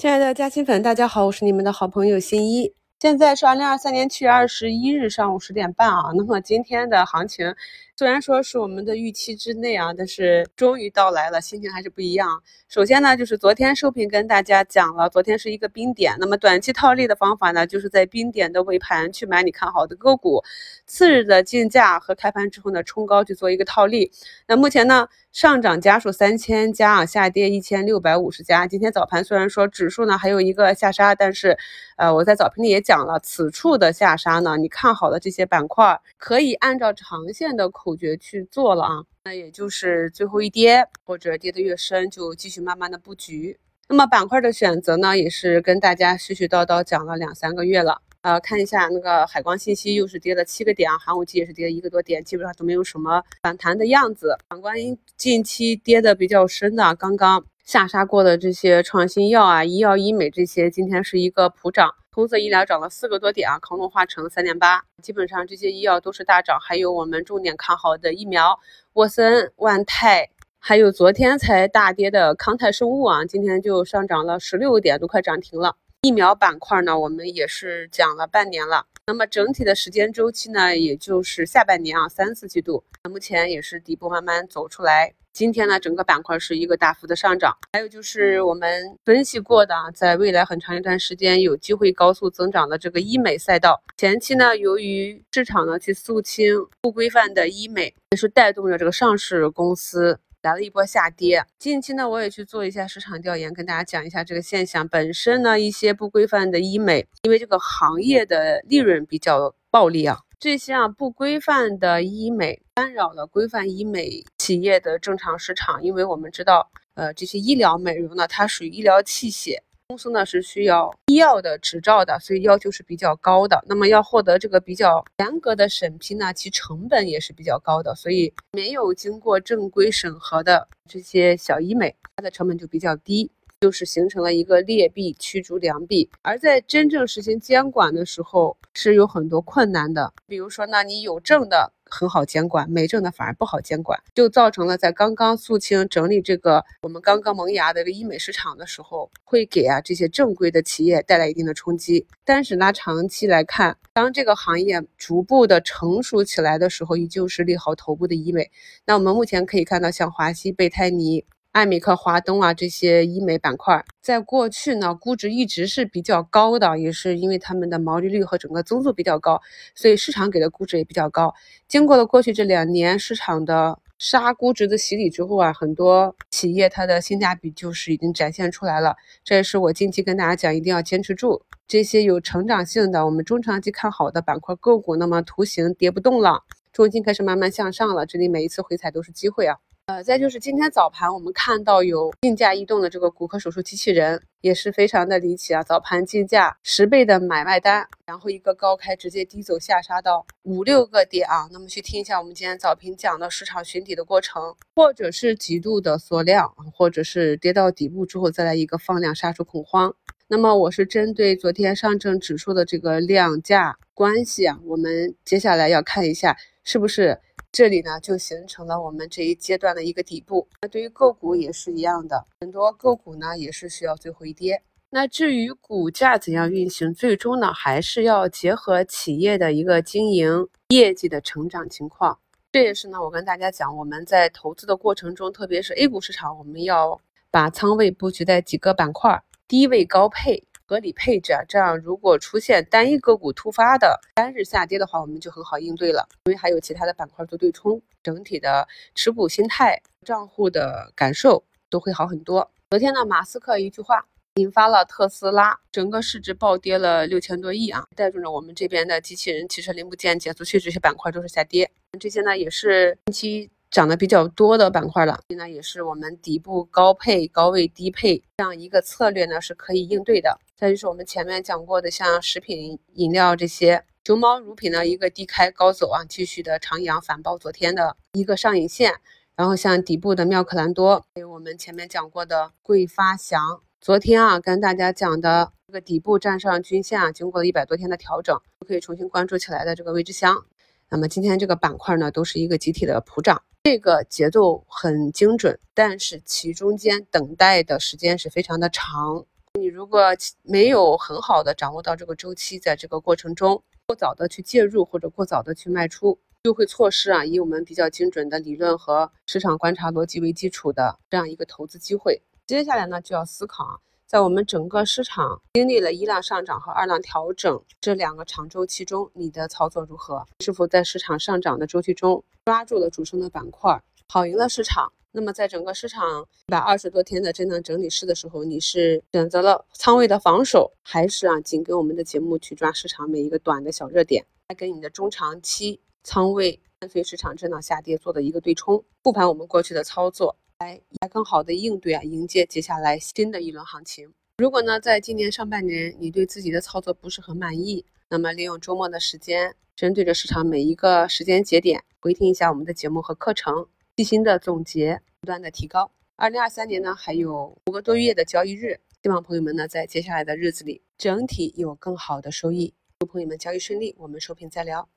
亲爱的嘉兴粉，大家好，我是你们的好朋友新一。现在是二零二三年七月二十一日上午十点半啊。那么今天的行情虽然说是我们的预期之内啊，但是终于到来了，心情还是不一样。首先呢，就是昨天收评跟大家讲了，昨天是一个冰点。那么短期套利的方法呢，就是在冰点的尾盘去买你看好的个股，次日的竞价和开盘之后呢冲高去做一个套利。那目前呢？上涨家数三千家啊，下跌一千六百五十家。今天早盘虽然说指数呢还有一个下杀，但是，呃，我在早评里也讲了，此处的下杀呢，你看好的这些板块可以按照长线的口诀去做了啊。那也就是最后一跌或者跌得越深，就继续慢慢的布局。那么板块的选择呢，也是跟大家絮絮叨叨讲了两三个月了。呃，看一下那个海光信息又是跌了七个点啊，寒武纪也是跌了一个多点，基本上都没有什么反弹的样子。反观近期跌的比较深的，刚刚下杀过的这些创新药啊、医药医美这些，今天是一个普涨。通策医疗涨了四个多点啊，康龙化成三点八，基本上这些医药都是大涨。还有我们重点看好的疫苗，沃森、万泰，还有昨天才大跌的康泰生物啊，今天就上涨了十六个点，都快涨停了。疫苗板块呢，我们也是讲了半年了，那么整体的时间周期呢，也就是下半年啊，三四季度。目前也是底部慢慢走出来。今天呢，整个板块是一个大幅的上涨。还有就是我们分析过的，在未来很长一段时间有机会高速增长的这个医美赛道，前期呢，由于市场呢去肃清不规范的医美，也是带动着这个上市公司。来了一波下跌，近期呢，我也去做一下市场调研，跟大家讲一下这个现象。本身呢，一些不规范的医美，因为这个行业的利润比较暴利啊，这些啊不规范的医美干扰了规范医美企业的正常市场。因为我们知道，呃，这些医疗美容呢，它属于医疗器械。公司呢是需要医药的执照的，所以要求是比较高的。那么要获得这个比较严格的审批呢，其成本也是比较高的。所以没有经过正规审核的这些小医美，它的成本就比较低，就是形成了一个劣币驱逐良币。而在真正实行监管的时候，是有很多困难的。比如说呢，你有证的。很好监管，没证的反而不好监管，就造成了在刚刚肃清整理这个我们刚刚萌芽的一个医美市场的时候，会给啊这些正规的企业带来一定的冲击。但是呢长期来看，当这个行业逐步的成熟起来的时候，依旧是利好头部的医美。那我们目前可以看到，像华西贝泰尼。艾美克、华东啊，这些医美板块，在过去呢，估值一直是比较高的，也是因为他们的毛利率和整个增速比较高，所以市场给的估值也比较高。经过了过去这两年市场的杀估值的洗礼之后啊，很多企业它的性价比就是已经展现出来了。这也是我近期跟大家讲，一定要坚持住这些有成长性的、我们中长期看好的板块个股。那么图形跌不动了，重心开始慢慢向上了，这里每一次回踩都是机会啊。呃，再就是今天早盘我们看到有竞价异动的这个骨科手术机器人，也是非常的离奇啊！早盘竞价十倍的买卖单，然后一个高开直接低走下杀到五六个点啊。那么去听一下我们今天早评讲的市场寻底的过程，或者是极度的缩量，或者是跌到底部之后再来一个放量杀出恐慌。那么我是针对昨天上证指数的这个量价关系啊，我们接下来要看一下是不是。这里呢，就形成了我们这一阶段的一个底部。那对于个股也是一样的，很多个股呢也是需要最后一跌。那至于股价怎样运行，最终呢还是要结合企业的一个经营业绩的成长情况。这也是呢，我跟大家讲，我们在投资的过程中，特别是 A 股市场，我们要把仓位布局在几个板块，低位高配。合理配置啊，这样如果出现单一个股突发的单日下跌的话，我们就很好应对了，因为还有其他的板块做对冲，整体的持股心态、账户的感受都会好很多。昨天呢，马斯克一句话引发了特斯拉整个市值暴跌了六千多亿啊，带动着我们这边的机器人、汽车零部件、减速器这些板块都是下跌，这些呢也是近期。涨得比较多的板块了，那也是我们底部高配、高位低配这样一个策略呢，是可以应对的。再就是我们前面讲过的，像食品饮料这些，熊猫乳品呢一个低开高走啊，继续的长阳反包昨天的一个上影线。然后像底部的妙可蓝多，还有我们前面讲过的桂发祥，昨天啊跟大家讲的这个底部站上均线啊，经过了一百多天的调整，可以重新关注起来的这个未知香。那么今天这个板块呢，都是一个集体的普涨。这个节奏很精准，但是其中间等待的时间是非常的长。你如果没有很好的掌握到这个周期，在这个过程中过早的去介入或者过早的去卖出，就会错失啊以我们比较精准的理论和市场观察逻辑为基础的这样一个投资机会。接下来呢，就要思考啊，在我们整个市场经历了一浪上涨和二浪调整这两个长周期中，你的操作如何？是否在市场上涨的周期中抓住了主升的板块，跑赢了市场？那么，在整个市场一百二十多天的震荡整理市的时候，你是选择了仓位的防守，还是啊紧跟我们的节目去抓市场每一个短的小热点，来跟你的中长期仓位跟随市场震荡下跌做的一个对冲？复盘我们过去的操作，来来更好的应对啊迎接接下来新的一轮行情。如果呢，在今年上半年你对自己的操作不是很满意，那么利用周末的时间，针对着市场每一个时间节点，回听一下我们的节目和课程。细心的总结，不断的提高。二零二三年呢，还有五个多月的交易日，希望朋友们呢，在接下来的日子里，整体有更好的收益。祝朋友们交易顺利，我们收评再聊。